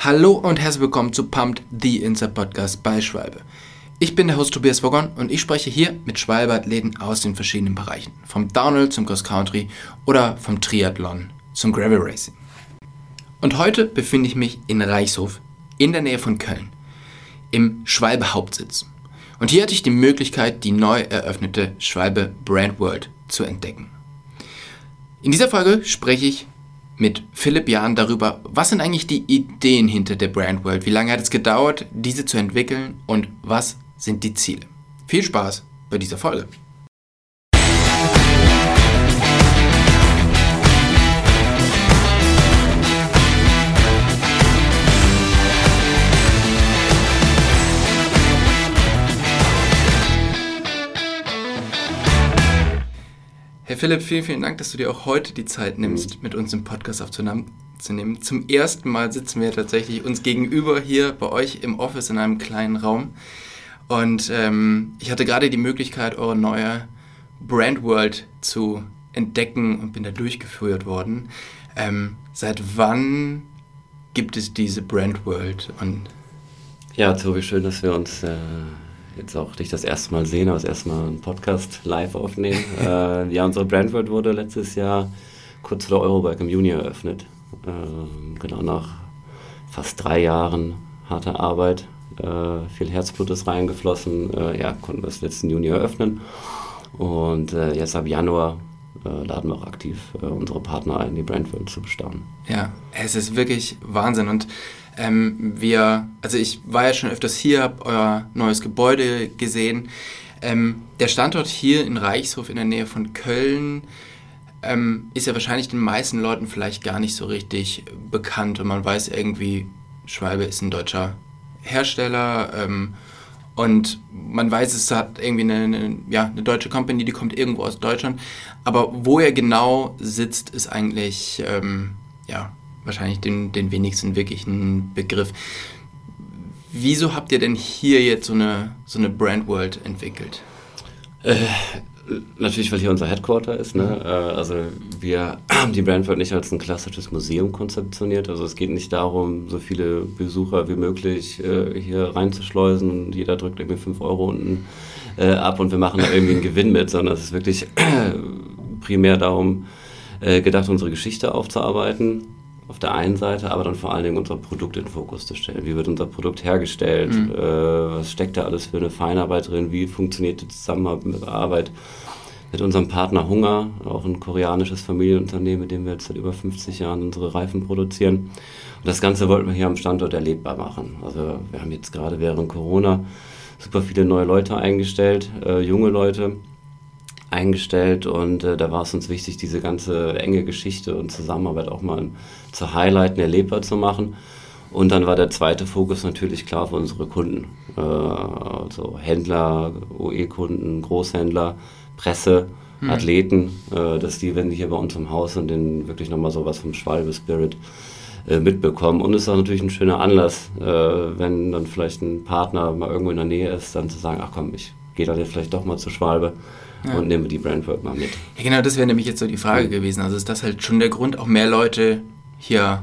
Hallo und herzlich willkommen zu Pumped, the Inside Podcast bei Schwalbe. Ich bin der Host Tobias Vogon und ich spreche hier mit Schwalbe-Athleten aus den verschiedenen Bereichen. Vom Downhill zum Cross Country oder vom Triathlon zum Gravel Racing. Und heute befinde ich mich in Reichshof in der Nähe von Köln im Schwalbe Hauptsitz. Und hier hatte ich die Möglichkeit, die neu eröffnete Schwalbe Brand World zu entdecken. In dieser Folge spreche ich mit Philipp Jahn darüber, was sind eigentlich die Ideen hinter der Brand World, wie lange hat es gedauert, diese zu entwickeln und was sind die Ziele. Viel Spaß bei dieser Folge. Herr Philipp, vielen, vielen Dank, dass du dir auch heute die Zeit nimmst, mit uns im Podcast aufzunehmen. Zum ersten Mal sitzen wir tatsächlich uns gegenüber hier bei euch im Office in einem kleinen Raum. Und ähm, ich hatte gerade die Möglichkeit, eure neue Brand World zu entdecken und bin da durchgeführt worden. Ähm, seit wann gibt es diese Brand World? Und ja, Tobi, schön, dass wir uns äh, jetzt auch dich das erste Mal sehen, aber das erste Mal einen Podcast live aufnehmen. äh, ja, unsere Brandword wurde letztes Jahr kurz vor der Eurobike im Juni eröffnet. Äh, genau nach fast drei Jahren harter Arbeit. Äh, viel Herzblut ist reingeflossen. Äh, ja, konnten wir es letzten Juni eröffnen. Und äh, jetzt ab Januar äh, laden wir auch aktiv unsere Partner ein, die Brandword zu bestaunen. Ja, es ist wirklich Wahnsinn. Und ähm, wir, also ich war ja schon öfters hier, habe euer neues Gebäude gesehen. Ähm, der Standort hier in Reichshof in der Nähe von Köln ähm, ist ja wahrscheinlich den meisten Leuten vielleicht gar nicht so richtig bekannt und man weiß irgendwie, Schwalbe ist ein deutscher Hersteller ähm, und man weiß, es hat irgendwie eine, eine, ja, eine deutsche Company, die kommt irgendwo aus Deutschland. Aber wo er genau sitzt, ist eigentlich ähm, ja, wahrscheinlich den, den wenigsten wirklichen Begriff. Wieso habt ihr denn hier jetzt so eine, so eine Brand World entwickelt? Äh, natürlich, weil hier unser Headquarter ist. Ne? Mhm. Äh, also wir haben die Brand World nicht als ein klassisches Museum konzeptioniert. Also es geht nicht darum, so viele Besucher wie möglich äh, hier reinzuschleusen und jeder drückt irgendwie 5 Euro unten äh, ab und wir machen da irgendwie einen Gewinn mit, sondern es ist wirklich primär darum äh, gedacht, unsere Geschichte aufzuarbeiten auf der einen Seite, aber dann vor allen Dingen unser Produkt in den Fokus zu stellen. Wie wird unser Produkt hergestellt? Mhm. Äh, was steckt da alles für eine Feinarbeit drin? Wie funktioniert die Zusammenarbeit mit unserem Partner Hunger, auch ein koreanisches Familienunternehmen, mit dem wir jetzt seit über 50 Jahren unsere Reifen produzieren. Und das Ganze wollten wir hier am Standort erlebbar machen. Also wir haben jetzt gerade während Corona super viele neue Leute eingestellt, äh, junge Leute, eingestellt und äh, da war es uns wichtig, diese ganze enge Geschichte und Zusammenarbeit auch mal zu highlighten, erlebbar zu machen. Und dann war der zweite Fokus natürlich klar für unsere Kunden, äh, also Händler, OE-Kunden, Großhändler, Presse, hm. Athleten, äh, dass die, wenn die hier bei uns im Haus sind, den wirklich nochmal sowas vom Schwalbe-Spirit äh, mitbekommen. Und es ist auch natürlich ein schöner Anlass, äh, wenn dann vielleicht ein Partner mal irgendwo in der Nähe ist, dann zu sagen, ach komm, ich gehe dann jetzt vielleicht doch mal zur Schwalbe ja. und nehmen die Brandword mal mit. Ja, genau, das wäre nämlich jetzt so die Frage mhm. gewesen. Also ist das halt schon der Grund, auch mehr Leute hier,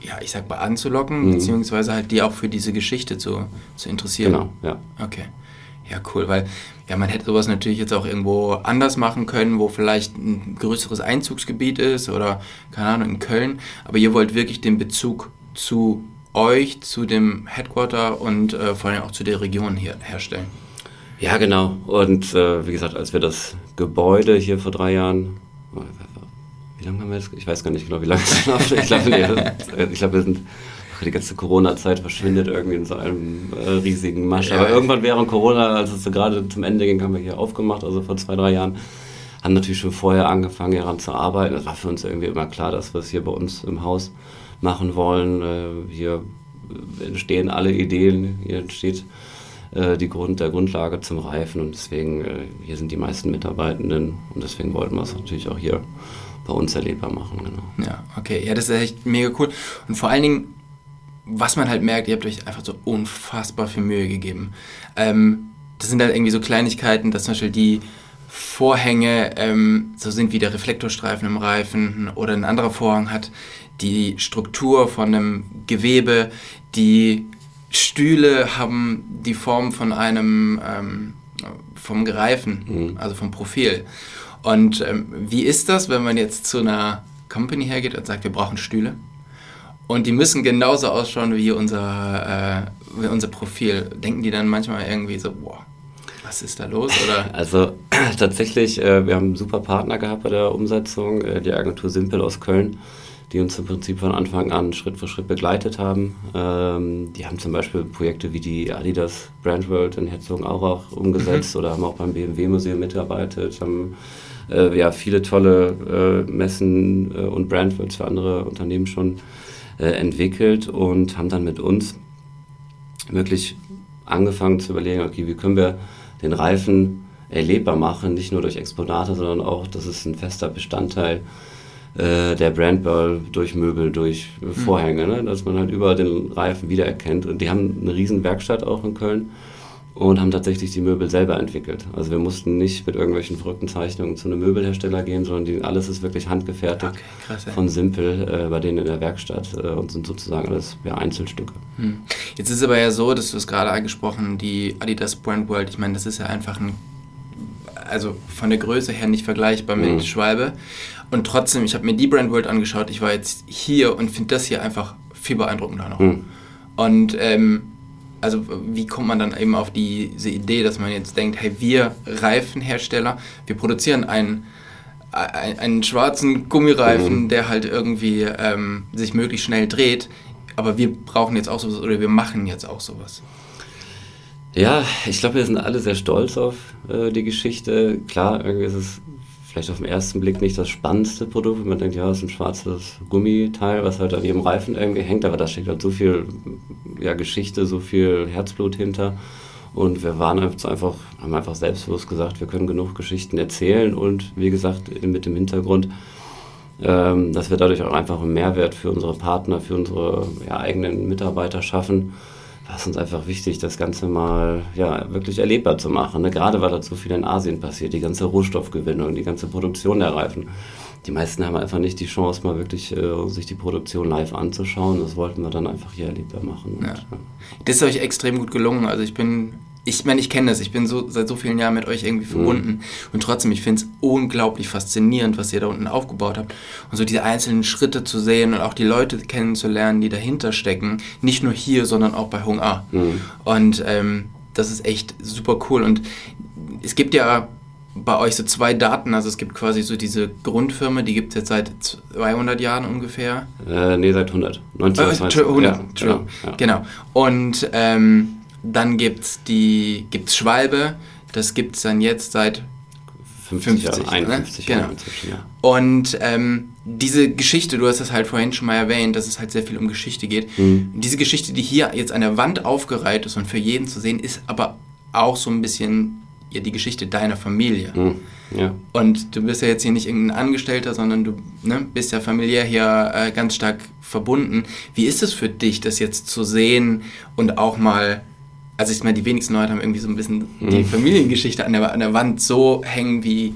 ja, ich sag mal, anzulocken, mhm. beziehungsweise halt die auch für diese Geschichte zu, zu interessieren. Genau, ja. Okay. Ja, cool, weil ja, man hätte sowas natürlich jetzt auch irgendwo anders machen können, wo vielleicht ein größeres Einzugsgebiet ist oder, keine Ahnung, in Köln. Aber ihr wollt wirklich den Bezug zu euch, zu dem Headquarter und äh, vor allem auch zu der Region hier herstellen. Ja, genau. Und äh, wie gesagt, als wir das Gebäude hier vor drei Jahren, wie lange haben wir das? Ich weiß gar nicht genau, wie lange es noch. Ich glaube, nee, glaub, wir sind die ganze Corona-Zeit verschwindet irgendwie in so einem äh, riesigen Masch. Ja. Aber irgendwann während Corona, als es so gerade zum Ende ging, haben wir hier aufgemacht, also vor zwei, drei Jahren. Haben natürlich schon vorher angefangen, hieran zu arbeiten. Das war für uns irgendwie immer klar, dass wir es hier bei uns im Haus machen wollen. Äh, hier entstehen alle Ideen, hier entsteht äh, die Grund, der Grundlage zum Reifen und deswegen, äh, hier sind die meisten Mitarbeitenden und deswegen wollten wir es natürlich auch hier bei uns erlebbar machen. Genau. Ja, okay, ja, das ist echt mega cool und vor allen Dingen, was man halt merkt, ihr habt euch einfach so unfassbar viel Mühe gegeben. Ähm, das sind dann irgendwie so Kleinigkeiten, dass zum Beispiel die Vorhänge ähm, so sind wie der Reflektorstreifen im Reifen oder ein anderer Vorhang hat die Struktur von einem Gewebe. Die Stühle haben die Form von einem, ähm, vom Gereifen, mhm. also vom Profil. Und ähm, wie ist das, wenn man jetzt zu einer Company hergeht und sagt, wir brauchen Stühle? Und die müssen genauso ausschauen wie unser, äh, wie unser Profil. Denken die dann manchmal irgendwie so, boah, was ist da los? Oder? Also tatsächlich, äh, wir haben einen super Partner gehabt bei der Umsetzung, äh, die Agentur Simpel aus Köln, die uns im Prinzip von Anfang an Schritt für Schritt begleitet haben. Ähm, die haben zum Beispiel Projekte wie die Adidas Brand World in Herzogenaurach umgesetzt mhm. oder haben auch beim BMW Museum mitgearbeitet, haben äh, ja, viele tolle äh, Messen äh, und Brandworlds für andere Unternehmen schon äh, entwickelt und haben dann mit uns wirklich angefangen zu überlegen, okay, wie können wir den Reifen erlebbar machen, nicht nur durch Exponate, sondern auch, dass es ein fester Bestandteil äh, der Brandball durch Möbel, durch mhm. Vorhänge, ne? dass man halt über den Reifen wiedererkennt. Und die haben eine riesen Werkstatt auch in Köln und haben tatsächlich die Möbel selber entwickelt. Also wir mussten nicht mit irgendwelchen verrückten Zeichnungen zu einem Möbelhersteller gehen, sondern die, alles ist wirklich handgefertigt okay, krass, von Simpel äh, bei denen in der Werkstatt äh, und sind sozusagen alles ja, Einzelstücke. Hm. Jetzt ist es aber ja so, dass du es gerade angesprochen, die Adidas Brand World, ich meine, das ist ja einfach ein, also von der Größe her nicht vergleichbar mit hm. Schwalbe. Und trotzdem, ich habe mir die Brand World angeschaut, ich war jetzt hier und finde das hier einfach viel beeindruckender noch. Hm. Und ähm, also wie kommt man dann eben auf diese Idee, dass man jetzt denkt, hey, wir Reifenhersteller, wir produzieren einen, einen, schwarzen Gummireifen, mhm. der halt irgendwie ähm, sich möglichst schnell dreht, aber wir brauchen jetzt auch sowas oder wir machen jetzt auch sowas. Ja, ich glaube, wir sind alle sehr stolz auf äh, die Geschichte. Klar, irgendwie ist es vielleicht auf den ersten Blick nicht das spannendste Produkt. Man denkt, ja, das ist ein schwarzes Gummiteil, was halt an jedem Reifen irgendwie hängt, aber da steckt halt so viel ja, Geschichte, so viel Herzblut hinter. Und wir waren einfach, haben einfach selbstbewusst gesagt, wir können genug Geschichten erzählen und wie gesagt, mit dem Hintergrund, ähm, dass wir dadurch auch einfach einen Mehrwert für unsere Partner, für unsere ja, eigenen Mitarbeiter schaffen war es uns einfach wichtig, das Ganze mal ja, wirklich erlebbar zu machen. Ne? Gerade weil das so viel in Asien passiert, die ganze Rohstoffgewinnung, die ganze Produktion der Reifen. Die meisten haben einfach nicht die Chance, mal wirklich äh, sich die Produktion live anzuschauen. Das wollten wir dann einfach hier erlebbar machen. Ja. Das ist euch extrem gut gelungen. Also ich bin ich meine, ich kenne das, ich bin so seit so vielen Jahren mit euch irgendwie verbunden mhm. und trotzdem, ich finde es unglaublich faszinierend, was ihr da unten aufgebaut habt und so diese einzelnen Schritte zu sehen und auch die Leute kennenzulernen, die dahinter stecken, nicht nur hier, sondern auch bei Hung A. Mhm. Und ähm, das ist echt super cool und es gibt ja bei euch so zwei Daten, also es gibt quasi so diese Grundfirma, die gibt es jetzt seit 200 Jahren ungefähr. Äh, nee, seit 100. 1920. Äh, 100, ja, genau, ja. genau. Und ähm, dann gibt es die gibt's Schwalbe, das gibt es dann jetzt seit 50, 50 Jahre, 51 ne? genau. ja. Und ähm, diese Geschichte, du hast das halt vorhin schon mal erwähnt, dass es halt sehr viel um Geschichte geht. Mhm. Diese Geschichte, die hier jetzt an der Wand aufgereiht ist und für jeden zu sehen, ist aber auch so ein bisschen ja, die Geschichte deiner Familie. Mhm. Ja. Und du bist ja jetzt hier nicht irgendein Angestellter, sondern du ne, bist ja familiär hier äh, ganz stark verbunden. Wie ist es für dich, das jetzt zu sehen und auch mal also ich meine, die wenigsten Leute haben irgendwie so ein bisschen mhm. die Familiengeschichte an der, an der Wand so hängen, wie,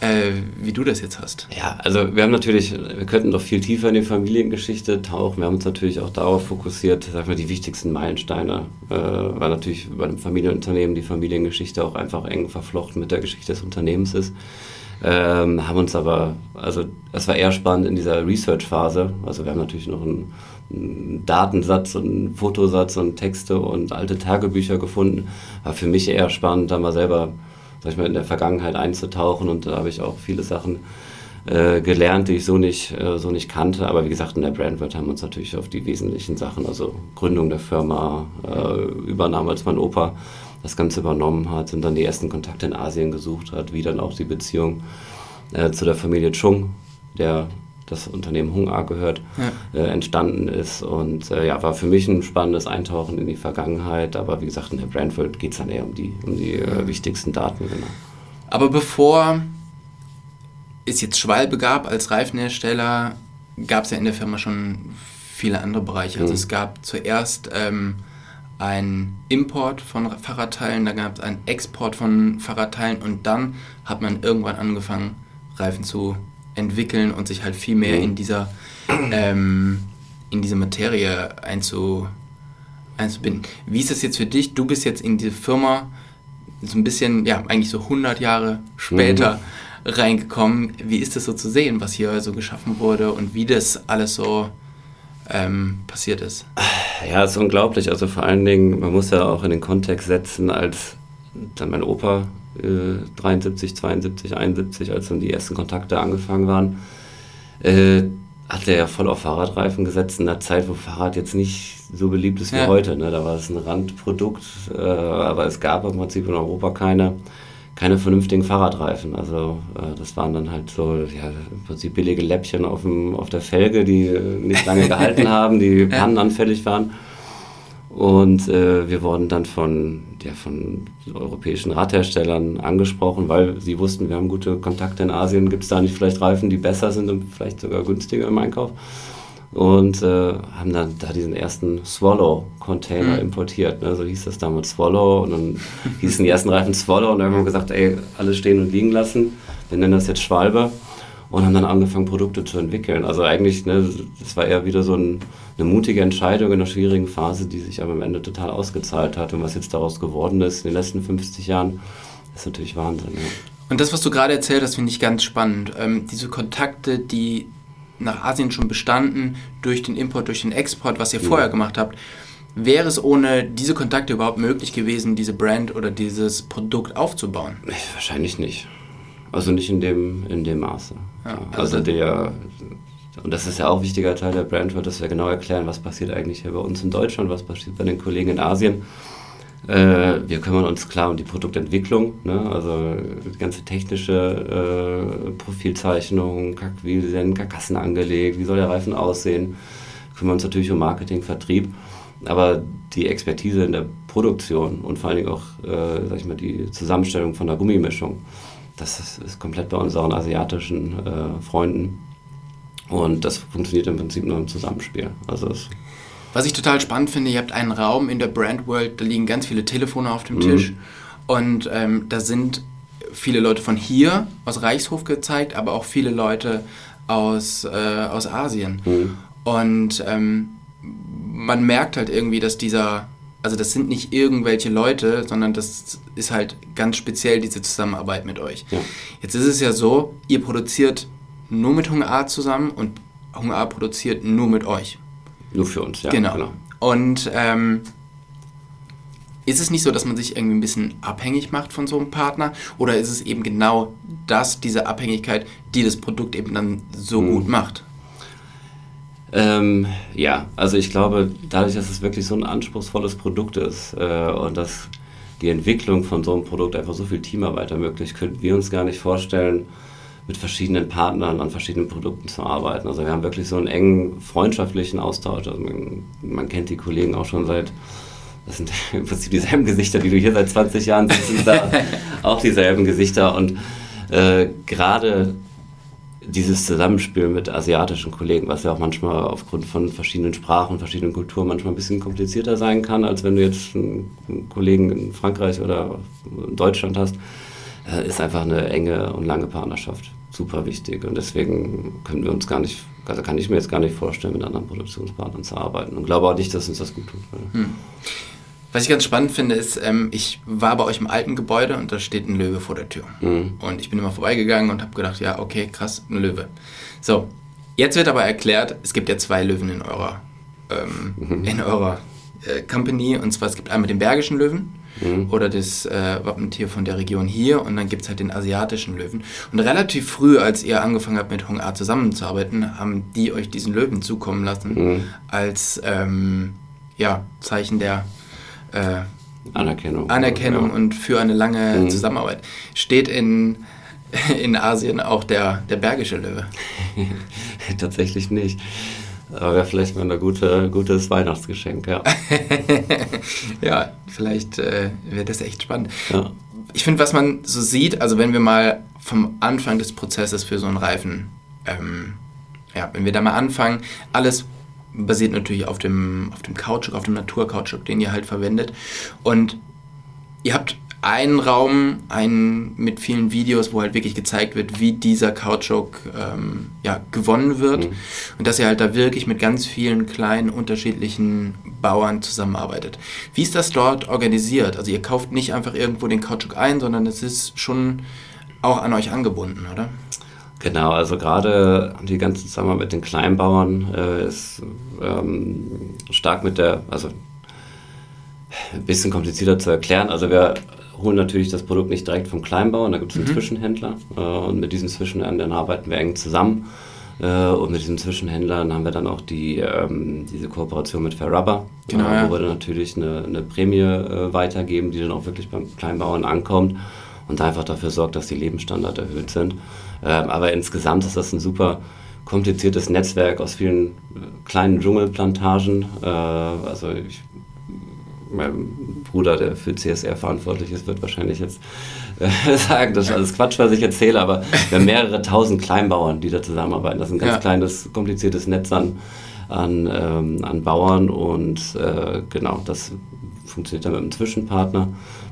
äh, wie du das jetzt hast. Ja, also wir haben natürlich, wir könnten doch viel tiefer in die Familiengeschichte tauchen. Wir haben uns natürlich auch darauf fokussiert, sag mal, die wichtigsten Meilensteine, äh, weil natürlich bei einem Familienunternehmen die Familiengeschichte auch einfach eng verflochten mit der Geschichte des Unternehmens ist. Ähm, haben uns aber, also es war eher spannend in dieser Research-Phase. Also wir haben natürlich noch ein Datensatz und Fotosatz und Texte und alte Tagebücher gefunden. War für mich eher spannend, da mal selber, sag ich mal, in der Vergangenheit einzutauchen und da habe ich auch viele Sachen äh, gelernt, die ich so nicht, äh, so nicht kannte. Aber wie gesagt, in der Brandword haben wir uns natürlich auf die wesentlichen Sachen, also Gründung der Firma, äh, Übernahme, als mein Opa das Ganze übernommen hat und dann die ersten Kontakte in Asien gesucht hat, wie dann auch die Beziehung äh, zu der Familie Chung, der das Unternehmen Hung A gehört, ja. äh, entstanden ist. Und äh, ja, war für mich ein spannendes Eintauchen in die Vergangenheit. Aber wie gesagt, in der Brandworld geht es dann eher um die, um die äh, wichtigsten Daten. Genau. Aber bevor es jetzt Schwalbe gab als Reifenhersteller, gab es ja in der Firma schon viele andere Bereiche. Also mhm. es gab zuerst ähm, einen Import von Fahrradteilen, dann gab es einen Export von Fahrradteilen und dann hat man irgendwann angefangen, Reifen zu entwickeln und sich halt viel mehr mhm. in dieser ähm, in diese Materie einzu, einzubinden. Wie ist das jetzt für dich? Du bist jetzt in diese Firma so ein bisschen, ja, eigentlich so 100 Jahre später mhm. reingekommen. Wie ist das so zu sehen, was hier so geschaffen wurde und wie das alles so ähm, passiert ist? Ja, es ist unglaublich. Also vor allen Dingen, man muss ja auch in den Kontext setzen, als dann mein Opa äh, 73, 72, 71, als dann die ersten Kontakte angefangen waren, äh, hat er ja voll auf Fahrradreifen gesetzt in einer Zeit, wo Fahrrad jetzt nicht so beliebt ist wie ja. heute. Ne? Da war es ein Randprodukt, äh, aber es gab im Prinzip in Europa keine, keine vernünftigen Fahrradreifen. Also äh, das waren dann halt so ja, im Prinzip billige Läppchen auf, dem, auf der Felge, die nicht lange gehalten haben, die pannenanfällig waren. Und äh, wir wurden dann von, ja, von europäischen Radherstellern angesprochen, weil sie wussten, wir haben gute Kontakte in Asien, gibt es da nicht vielleicht Reifen, die besser sind und vielleicht sogar günstiger im Einkauf. Und äh, haben dann da diesen ersten Swallow-Container mhm. importiert. Ne? So hieß das damals Swallow. Und dann hießen die ersten Reifen Swallow und dann haben wir gesagt, ey, alles stehen und liegen lassen. Wir nennen das jetzt Schwalbe und haben dann angefangen, Produkte zu entwickeln. Also eigentlich, ne, das war eher wieder so ein, eine mutige Entscheidung in einer schwierigen Phase, die sich aber am Ende total ausgezahlt hat. Und was jetzt daraus geworden ist in den letzten 50 Jahren, ist natürlich Wahnsinn. Ja. Und das, was du gerade erzählt hast, finde ich ganz spannend. Ähm, diese Kontakte, die nach Asien schon bestanden, durch den Import, durch den Export, was ihr ja. vorher gemacht habt, Wäre es ohne diese Kontakte überhaupt möglich gewesen, diese Brand oder dieses Produkt aufzubauen? Wahrscheinlich nicht. Also nicht in dem, in dem Maße. Ja, also, also der, und das ist ja auch ein wichtiger Teil der Brandword, dass wir genau erklären, was passiert eigentlich hier bei uns in Deutschland, was passiert bei den Kollegen in Asien. Äh, wir kümmern uns klar um die Produktentwicklung, ne? also die ganze technische äh, Profilzeichnung, wie werden Karkassen angelegt, wie soll der Reifen aussehen. Kümmern uns natürlich um Marketing, Vertrieb, aber die Expertise in der Produktion und vor allen Dingen auch äh, sag ich mal, die Zusammenstellung von der Gummimischung, das ist, ist komplett bei unseren asiatischen äh, Freunden. Und das funktioniert im Prinzip nur im Zusammenspiel. Also Was ich total spannend finde, ihr habt einen Raum in der Brand World, da liegen ganz viele Telefone auf dem mhm. Tisch. Und ähm, da sind viele Leute von hier, aus Reichshof gezeigt, aber auch viele Leute aus, äh, aus Asien. Mhm. Und ähm, man merkt halt irgendwie, dass dieser also das sind nicht irgendwelche Leute, sondern das ist halt ganz speziell diese Zusammenarbeit mit euch. Ja. Jetzt ist es ja so, ihr produziert nur mit Hunger A zusammen und Hunger A produziert nur mit euch. Nur für uns, ja. Genau. genau. Und ähm, ist es nicht so, dass man sich irgendwie ein bisschen abhängig macht von so einem Partner? Oder ist es eben genau das, diese Abhängigkeit, die das Produkt eben dann so hm. gut macht? Ähm, ja, also ich glaube, dadurch, dass es wirklich so ein anspruchsvolles Produkt ist äh, und dass die Entwicklung von so einem Produkt einfach so viel Teamarbeit ermöglicht, könnten wir uns gar nicht vorstellen, mit verschiedenen Partnern an verschiedenen Produkten zu arbeiten. Also wir haben wirklich so einen engen freundschaftlichen Austausch. Also man, man kennt die Kollegen auch schon seit, das sind im Prinzip dieselben Gesichter, die du hier seit 20 Jahren siehst, da auch dieselben Gesichter und äh, gerade dieses Zusammenspiel mit asiatischen Kollegen, was ja auch manchmal aufgrund von verschiedenen Sprachen, verschiedenen Kulturen manchmal ein bisschen komplizierter sein kann, als wenn du jetzt einen Kollegen in Frankreich oder in Deutschland hast, äh, ist einfach eine enge und lange Partnerschaft super wichtig. Und deswegen können wir uns gar nicht, also kann ich mir jetzt gar nicht vorstellen, mit anderen Produktionspartnern zu arbeiten. Und glaube auch nicht, dass uns das gut tut. Hm. Was ich ganz spannend finde, ist, ähm, ich war bei euch im alten Gebäude und da steht ein Löwe vor der Tür. Mhm. Und ich bin immer vorbeigegangen und habe gedacht, ja, okay, krass, ein Löwe. So, jetzt wird aber erklärt, es gibt ja zwei Löwen in eurer, ähm, mhm. in eurer äh, Company. Und zwar, es gibt einmal den Bergischen Löwen mhm. oder das äh, Wappentier von der Region hier und dann gibt es halt den asiatischen Löwen. Und relativ früh, als ihr angefangen habt mit Hong A zusammenzuarbeiten, haben die euch diesen Löwen zukommen lassen mhm. als ähm, ja, Zeichen der äh, Anerkennung. Anerkennung ja. und für eine lange mhm. Zusammenarbeit. Steht in, in Asien auch der, der bergische Löwe? Tatsächlich nicht. Aber wäre vielleicht mal ein gute, gutes Weihnachtsgeschenk, ja. ja, vielleicht äh, wäre das echt spannend. Ja. Ich finde, was man so sieht, also wenn wir mal vom Anfang des Prozesses für so einen Reifen, ähm, ja, wenn wir da mal anfangen, alles basiert natürlich auf dem, auf dem Kautschuk, auf dem Naturkautschuk, den ihr halt verwendet. Und ihr habt einen Raum, einen mit vielen Videos, wo halt wirklich gezeigt wird, wie dieser Kautschuk ähm, ja, gewonnen wird. Mhm. Und dass ihr halt da wirklich mit ganz vielen kleinen unterschiedlichen Bauern zusammenarbeitet. Wie ist das dort organisiert? Also ihr kauft nicht einfach irgendwo den Kautschuk ein, sondern es ist schon auch an euch angebunden, oder? Genau, also gerade die ganze Zusammenarbeit mit den Kleinbauern äh, ist ähm, stark mit der, also ein bisschen komplizierter zu erklären. Also wir holen natürlich das Produkt nicht direkt vom Kleinbauern, da gibt es einen mhm. Zwischenhändler äh, und mit diesen Zwischenhändlern arbeiten wir eng zusammen. Äh, und mit diesen Zwischenhändlern haben wir dann auch die, ähm, diese Kooperation mit Fair Rubber, genau, äh, wo wir dann natürlich eine, eine Prämie äh, weitergeben, die dann auch wirklich beim Kleinbauern ankommt und einfach dafür sorgt, dass die Lebensstandards erhöht sind. Ähm, aber insgesamt ist das ein super kompliziertes Netzwerk aus vielen äh, kleinen Dschungelplantagen. Äh, also ich mein Bruder, der für CSR verantwortlich ist, wird wahrscheinlich jetzt äh, sagen, das ist alles Quatsch, was ich erzähle, aber wir haben mehrere tausend Kleinbauern, die da zusammenarbeiten. Das ist ein ganz ja. kleines, kompliziertes Netz an, an, ähm, an Bauern und äh, genau, das funktioniert dann mit einem Zwischenpartner,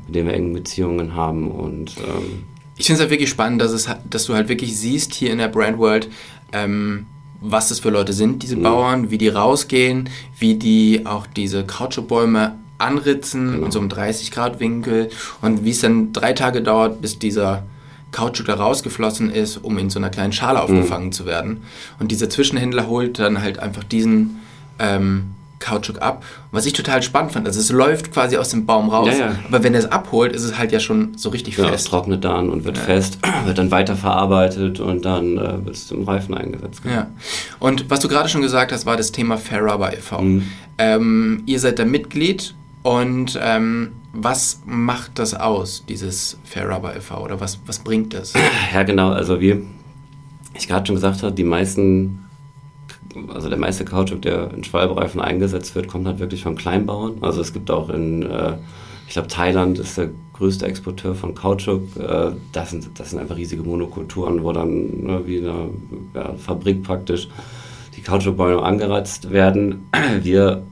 mit dem wir enge Beziehungen haben und ähm, ich finde es halt wirklich spannend, dass, es, dass du halt wirklich siehst hier in der Brand World, ähm, was das für Leute sind, diese mhm. Bauern, wie die rausgehen, wie die auch diese Kautschukbäume anritzen genau. in so einem 30 Grad Winkel und wie es dann drei Tage dauert, bis dieser Kautschuk da rausgeflossen ist, um in so einer kleinen Schale aufgefangen mhm. zu werden. Und dieser Zwischenhändler holt dann halt einfach diesen ähm, Kautschuk ab. Was ich total spannend fand, also es läuft quasi aus dem Baum raus, ja, ja. aber wenn er es abholt, ist es halt ja schon so richtig ja, fest. Es trocknet dann und wird ja. fest, wird dann weiterverarbeitet und dann äh, wird es zum Reifen eingesetzt. Genau. Ja. Und was du gerade schon gesagt hast, war das Thema Fair Rubber e.V. Mhm. Ähm, ihr seid da Mitglied und ähm, was macht das aus, dieses Fair Rubber e.V. oder was, was bringt das? Ja, genau. Also wir, ich gerade schon gesagt habe, die meisten, also der meiste Kautschuk, der in Schwalbereifen eingesetzt wird, kommt halt wirklich von Kleinbauern. Also es gibt auch in, äh, ich glaube, Thailand ist der größte Exporteur von Kautschuk. Äh, das, sind, das sind einfach riesige Monokulturen, wo dann ne, wie eine ja, Fabrik praktisch die Kautschukbäume angereizt werden. Wir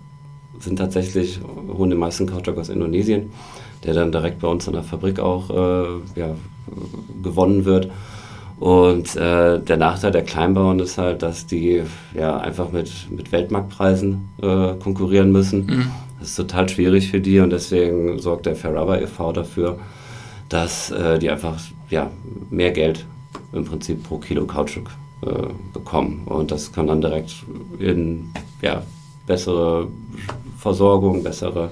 sind tatsächlich, holen den meisten Kautschuk aus Indonesien, der dann direkt bei uns in der Fabrik auch äh, ja, gewonnen wird. Und äh, der Nachteil der Kleinbauern ist halt, dass die ja einfach mit, mit Weltmarktpreisen äh, konkurrieren müssen. Mhm. Das ist total schwierig für die und deswegen sorgt der Fair Rubber e.V. dafür, dass äh, die einfach ja, mehr Geld im Prinzip pro Kilo Kautschuk äh, bekommen. Und das kann dann direkt in ja, bessere Versorgung, bessere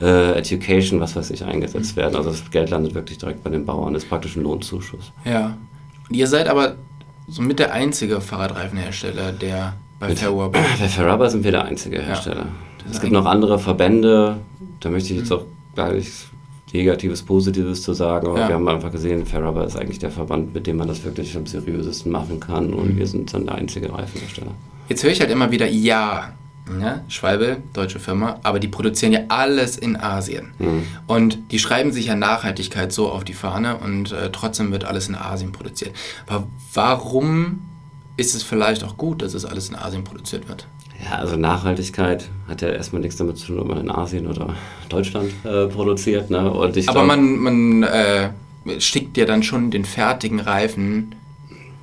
äh, Education, was weiß ich, eingesetzt werden. Also das Geld landet wirklich direkt bei den Bauern. Das ist praktisch ein Lohnzuschuss. Ja. Und ihr seid aber somit der einzige Fahrradreifenhersteller, der bei Fairrubber... Bei Fairrubber sind wir der einzige Hersteller. Ja. Es gibt noch andere Verbände, da möchte ich jetzt mhm. auch gar nichts Negatives, Positives zu sagen, aber ja. wir haben einfach gesehen, Fairrubber ist eigentlich der Verband, mit dem man das wirklich am seriösesten machen kann und mhm. wir sind dann der einzige Reifenhersteller. Jetzt höre ich halt immer wieder, ja, ja, Schwalbe, deutsche Firma, aber die produzieren ja alles in Asien. Mhm. Und die schreiben sich ja Nachhaltigkeit so auf die Fahne und äh, trotzdem wird alles in Asien produziert. Aber warum ist es vielleicht auch gut, dass es alles in Asien produziert wird? Ja, also Nachhaltigkeit hat ja erstmal nichts damit zu tun, ob man in Asien oder Deutschland äh, produziert. Ne? Aber glaub, man, man äh, schickt ja dann schon den fertigen Reifen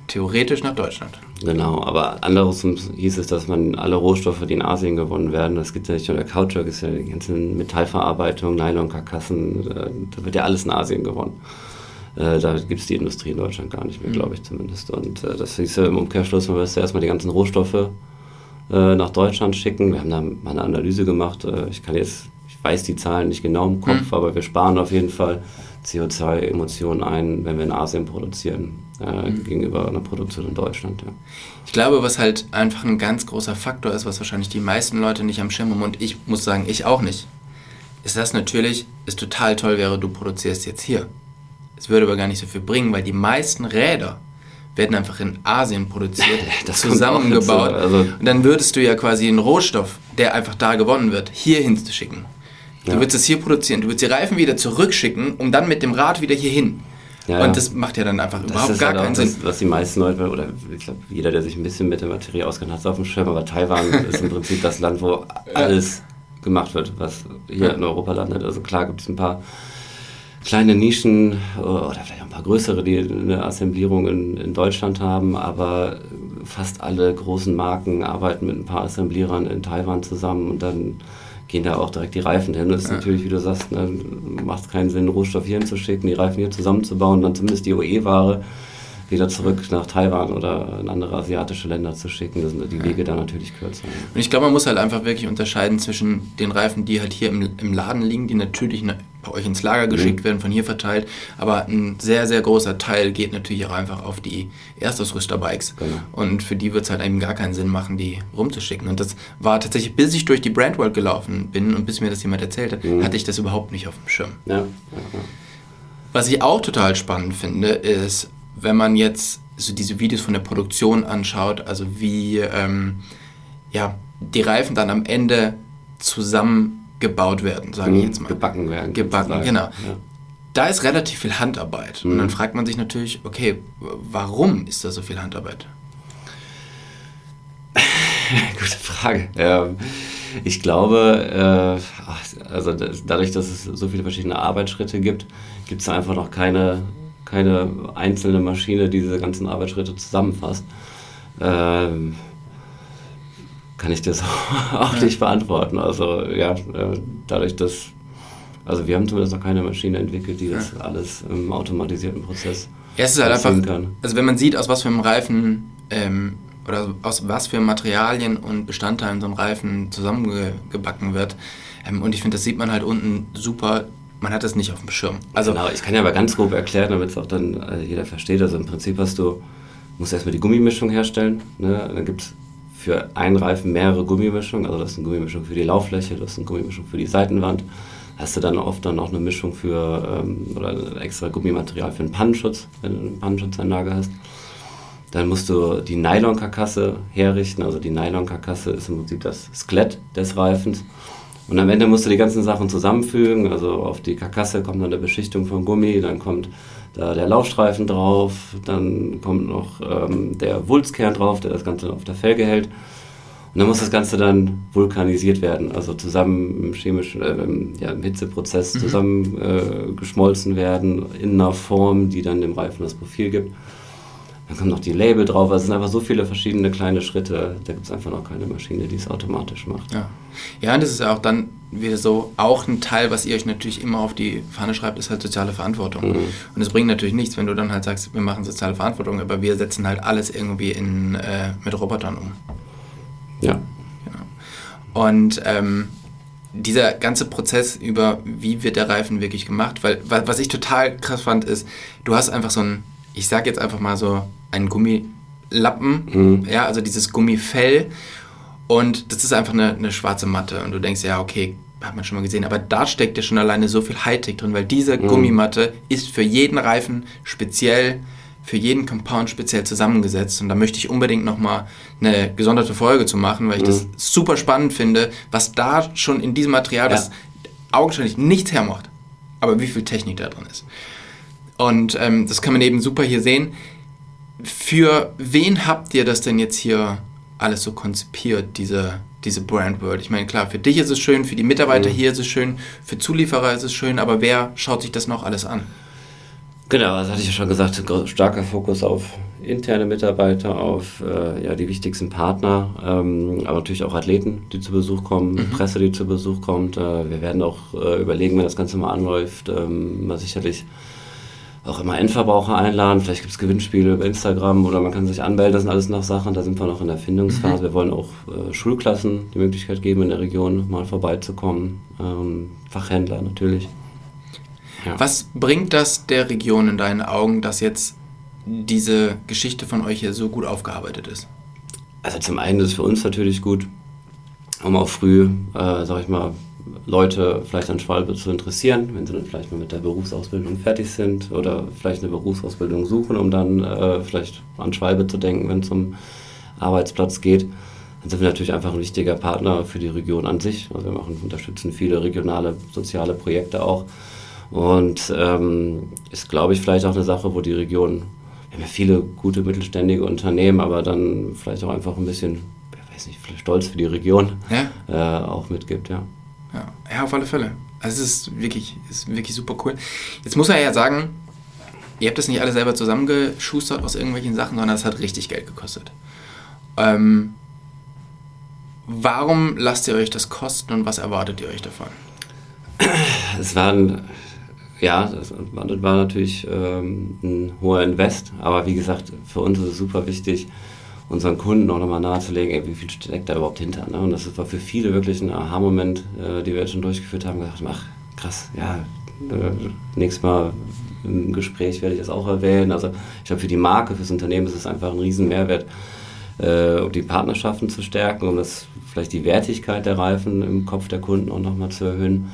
theoretisch nach Deutschland. Genau, aber anderes hieß es, dass man alle Rohstoffe, die in Asien gewonnen werden, das gibt ja nicht nur der Kautschuk, es ist ja die ganze Metallverarbeitung, Nylon-Karkassen, äh, da wird ja alles in Asien gewonnen. Äh, da gibt es die Industrie in Deutschland gar nicht mehr, mhm. glaube ich zumindest. Und äh, das hieß ja im Umkehrschluss, man müsste erstmal die ganzen Rohstoffe nach Deutschland schicken. Wir haben da mal eine Analyse gemacht. ich kann jetzt, ich weiß die Zahlen nicht genau im Kopf, mhm. aber wir sparen auf jeden Fall CO2-Emissionen ein, wenn wir in Asien produzieren, äh, mhm. gegenüber einer Produktion in Deutschland. Ja. Ich glaube, was halt einfach ein ganz großer Faktor ist, was wahrscheinlich die meisten Leute nicht am Schirm haben und ich muss sagen, ich auch nicht, ist das natürlich, es total toll wäre, du produzierst jetzt hier. Es würde aber gar nicht so viel bringen, weil die meisten Räder werden einfach in Asien produziert, das zusammengebaut. Also und dann würdest du ja quasi einen Rohstoff, der einfach da gewonnen wird, hier hinzuschicken. Du ja. willst es hier produzieren, du willst die Reifen wieder zurückschicken, um dann mit dem Rad wieder hier hin. Ja, und das macht ja dann einfach das überhaupt gar halt keinen Sinn. Das, was die meisten Leute, oder ich glaube, jeder, der sich ein bisschen mit der Materie auskennt, hat es auf dem Schirm, aber Taiwan ist im Prinzip das Land, wo alles gemacht wird, was hier in Europa landet. Also klar gibt es ein paar kleine Nischen oder vielleicht auch ein paar größere, die eine Assemblierung in, in Deutschland haben, aber fast alle großen Marken arbeiten mit ein paar Assemblierern in Taiwan zusammen und dann gehen da auch direkt die Reifen hin. Das ist ja. natürlich, wie du sagst, ne, macht keinen Sinn, Rohstoff hier hinzuschicken, die Reifen hier zusammenzubauen, dann zumindest die OE-Ware wieder zurück nach Taiwan oder in andere asiatische Länder zu schicken. Das sind die Wege da natürlich kürzer. Und ich glaube, man muss halt einfach wirklich unterscheiden zwischen den Reifen, die halt hier im, im Laden liegen, die natürlich bei euch ins Lager geschickt mhm. werden, von hier verteilt, aber ein sehr, sehr großer Teil geht natürlich auch einfach auf die Erstausrüsterbikes. Genau. Und für die wird es halt eben gar keinen Sinn machen, die rumzuschicken. Und das war tatsächlich, bis ich durch die Brandworld gelaufen bin und bis mir das jemand erzählt hat, mhm. hatte ich das überhaupt nicht auf dem Schirm. Ja. Was ich auch total spannend finde, ist, wenn man jetzt so diese Videos von der Produktion anschaut, also wie ähm, ja, die Reifen dann am Ende zusammengebaut werden, sage ich mhm, jetzt mal. Gebacken werden. Gebacken, genau. Ja. Da ist relativ viel Handarbeit. Mhm. Und dann mhm. fragt man sich natürlich, okay, warum ist da so viel Handarbeit? Gute Frage. Ähm, ich glaube, äh, also dadurch, dass es so viele verschiedene Arbeitsschritte gibt, gibt es einfach noch keine keine einzelne Maschine, die diese ganzen Arbeitsschritte zusammenfasst. Ähm, kann ich das auch nicht beantworten. Also ja, äh, dadurch, dass, also wir haben zumindest noch keine Maschine entwickelt, die das alles im automatisierten Prozess ja, es ist halt einfach, kann. Also wenn man sieht, aus was für einem Reifen ähm, oder aus was für Materialien und Bestandteilen so ein Reifen zusammengebacken wird, ähm, und ich finde, das sieht man halt unten super man hat das nicht auf dem Schirm. Also genau, ich kann ja aber ganz grob erklären, damit es auch dann äh, jeder versteht. Also im Prinzip hast du, musst erstmal die Gummimischung herstellen. Ne? Dann gibt es für einen Reifen mehrere Gummimischungen. Also das ist eine Gummimischung für die Lauffläche, das ist eine Gummimischung für die Seitenwand. Hast du dann oft dann auch eine Mischung für, ähm, oder extra Gummimaterial für einen Pannenschutz, wenn du eine Pannenschutzanlage hast. Dann musst du die Nylon-Karkasse herrichten. Also die Nylon-Karkasse ist im Prinzip das Skelett des Reifens. Und am Ende musst du die ganzen Sachen zusammenfügen. Also auf die Karkasse kommt dann eine Beschichtung von Gummi, dann kommt da der Laufstreifen drauf, dann kommt noch ähm, der Wulzkern drauf, der das Ganze auf der Felge hält. Und dann muss das Ganze dann vulkanisiert werden, also zusammen im chemischen, äh, im, ja, im Hitzeprozess mhm. zusammen äh, werden in einer Form, die dann dem Reifen das Profil gibt. Dann kommen noch die Label drauf. Also es sind einfach so viele verschiedene kleine Schritte. Da gibt es einfach noch keine Maschine, die es automatisch macht. Ja. ja, und das ist ja auch dann wieder so, auch ein Teil, was ihr euch natürlich immer auf die Fahne schreibt, ist halt soziale Verantwortung. Mhm. Und es bringt natürlich nichts, wenn du dann halt sagst, wir machen soziale Verantwortung, aber wir setzen halt alles irgendwie in, äh, mit Robotern um. Ja. Genau. Und ähm, dieser ganze Prozess über, wie wird der Reifen wirklich gemacht, weil was ich total krass fand, ist, du hast einfach so ein ich sage jetzt einfach mal so, einen Gummilappen, mhm. ja, also dieses Gummifell. Und das ist einfach eine, eine, schwarze Matte. Und du denkst, ja, okay, hat man schon mal gesehen. Aber da steckt ja schon alleine so viel Hightech drin, weil diese mhm. Gummimatte ist für jeden Reifen speziell, für jeden Compound speziell zusammengesetzt. Und da möchte ich unbedingt nochmal eine gesonderte Folge zu machen, weil ich mhm. das super spannend finde, was da schon in diesem Material, ja. das augenscheinlich nichts hermacht, aber wie viel Technik da drin ist. Und ähm, das kann man eben super hier sehen. Für wen habt ihr das denn jetzt hier alles so konzipiert, diese, diese Brand World? Ich meine, klar, für dich ist es schön, für die Mitarbeiter mhm. hier ist es schön, für Zulieferer ist es schön, aber wer schaut sich das noch alles an? Genau, das hatte ich ja schon gesagt, starker Fokus auf interne Mitarbeiter, auf äh, ja, die wichtigsten Partner, ähm, aber natürlich auch Athleten, die zu Besuch kommen, mhm. Presse, die zu Besuch kommt. Äh, wir werden auch äh, überlegen, wenn das Ganze mal anläuft, ähm, mal sicherlich auch immer Endverbraucher einladen. Vielleicht gibt es Gewinnspiele über Instagram oder man kann sich anmelden. Das sind alles noch Sachen. Da sind wir noch in der Findungsphase. Mhm. Wir wollen auch äh, Schulklassen die Möglichkeit geben, in der Region mal vorbeizukommen. Ähm, Fachhändler natürlich. Ja. Was bringt das der Region in deinen Augen, dass jetzt diese Geschichte von euch hier so gut aufgearbeitet ist? Also zum einen ist es für uns natürlich gut, um auch früh, äh, sag ich mal, Leute vielleicht an Schwalbe zu interessieren, wenn sie dann vielleicht mal mit der Berufsausbildung fertig sind oder vielleicht eine Berufsausbildung suchen, um dann äh, vielleicht an Schwalbe zu denken, wenn es um Arbeitsplatz geht. Dann sind wir natürlich einfach ein wichtiger Partner für die Region an sich. Also wir machen, unterstützen viele regionale soziale Projekte auch. Und ähm, ist, glaube ich, vielleicht auch eine Sache, wo die Region, wir haben ja viele gute mittelständige Unternehmen, aber dann vielleicht auch einfach ein bisschen, ich weiß nicht, stolz für die Region ja? äh, auch mitgibt, ja. Ja, auf alle Fälle. Also es ist wirklich, ist wirklich super cool. Jetzt muss man ja sagen, ihr habt das nicht alle selber zusammengeschustert aus irgendwelchen Sachen, sondern es hat richtig Geld gekostet. Ähm, warum lasst ihr euch das kosten und was erwartet ihr euch davon? Es waren, ja, das war natürlich ähm, ein hoher Invest, aber wie gesagt, für uns ist es super wichtig, unseren Kunden auch nochmal nahezulegen, ey, wie viel steckt da überhaupt hinter. Ne? Und das war für viele wirklich ein Aha-Moment, äh, die wir jetzt schon durchgeführt haben, gesagt, ach krass, ja, äh, nächstes Mal im Gespräch werde ich das auch erwähnen. Also ich glaube, für die Marke, fürs Unternehmen ist es einfach ein riesen Mehrwert, äh, um die Partnerschaften zu stärken, um das vielleicht die Wertigkeit der Reifen im Kopf der Kunden auch nochmal zu erhöhen.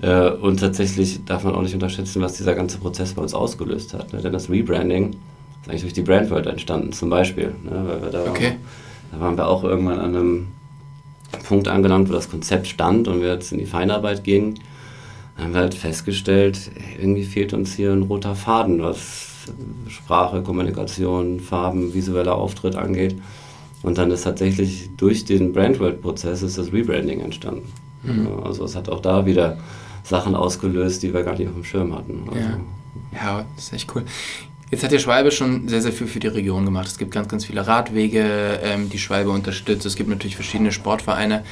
Äh, und tatsächlich darf man auch nicht unterschätzen, was dieser ganze Prozess bei uns ausgelöst hat. Ne? Denn das Rebranding ist eigentlich durch die Brandworld entstanden, zum Beispiel. Ne? Weil wir da, okay. waren, da waren wir auch irgendwann an einem Punkt angelangt, wo das Konzept stand und wir jetzt in die Feinarbeit gingen. Dann haben wir halt festgestellt, irgendwie fehlt uns hier ein roter Faden, was Sprache, Kommunikation, Farben, visueller Auftritt angeht. Und dann ist tatsächlich durch den Brandworld-Prozess das Rebranding entstanden. Mhm. Also es hat auch da wieder Sachen ausgelöst, die wir gar nicht auf dem Schirm hatten. Also ja. ja, das ist echt cool. Jetzt hat der Schwalbe schon sehr, sehr viel für die Region gemacht. Es gibt ganz, ganz viele Radwege, ähm, die Schwalbe unterstützt. Es gibt natürlich verschiedene Sportvereine.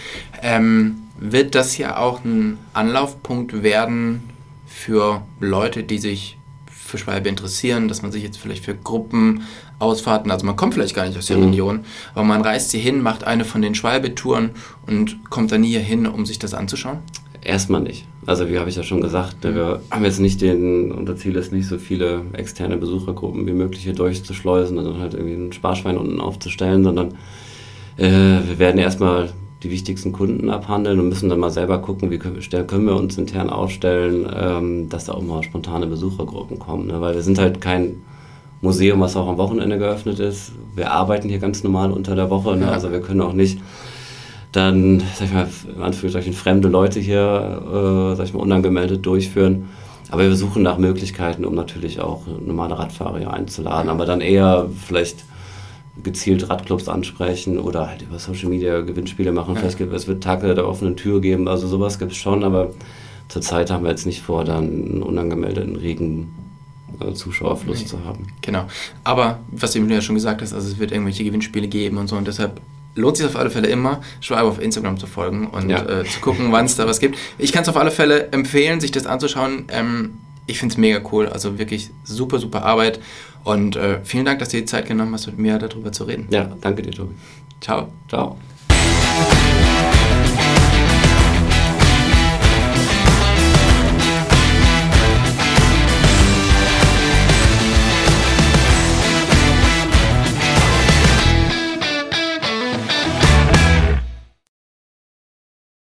Ähm, wird das ja auch ein Anlaufpunkt werden für Leute, die sich für Schwalbe interessieren, dass man sich jetzt vielleicht für Gruppen, Ausfahrten, also man kommt vielleicht gar nicht aus der mhm. Region, aber man reist hier hin, macht eine von den Schwalbe-Touren und kommt dann hier hin, um sich das anzuschauen? Erstmal nicht. Also wie habe ich ja schon gesagt, mhm. wir haben jetzt nicht den, unser Ziel ist nicht so viele externe Besuchergruppen wie möglich hier durchzuschleusen und dann halt irgendwie ein Sparschwein unten aufzustellen, sondern äh, wir werden erstmal die wichtigsten Kunden abhandeln und müssen dann mal selber gucken, wie können, können wir uns intern aufstellen, ähm, dass da auch mal spontane Besuchergruppen kommen. Ne? Weil wir sind halt kein Museum, was auch am Wochenende geöffnet ist. Wir arbeiten hier ganz normal unter der Woche, ne? also wir können auch nicht dann, sag ich mal, in Anführungszeichen fremde Leute hier, äh, sag ich mal, unangemeldet durchführen. Aber wir suchen nach Möglichkeiten, um natürlich auch normale Radfahrer hier einzuladen, aber dann eher vielleicht gezielt Radclubs ansprechen oder halt über Social Media Gewinnspiele machen. Ja. Vielleicht gibt es wird Tage der offenen Tür geben, also sowas gibt es schon, aber zurzeit haben wir jetzt nicht vor, dann einen unangemeldeten regen äh, Zuschauerfluss nee. zu haben. Genau. Aber was du ja schon gesagt hast, also es wird irgendwelche Gewinnspiele geben und so und deshalb lohnt sich auf alle Fälle immer, Schwalbe auf Instagram zu folgen und ja. äh, zu gucken, wann es da was gibt. Ich kann es auf alle Fälle empfehlen, sich das anzuschauen. Ähm, ich finde es mega cool, also wirklich super, super Arbeit und äh, vielen Dank, dass du dir die Zeit genommen hast, mit mir darüber zu reden. Ja, danke dir, Tobi. Ciao. Ciao.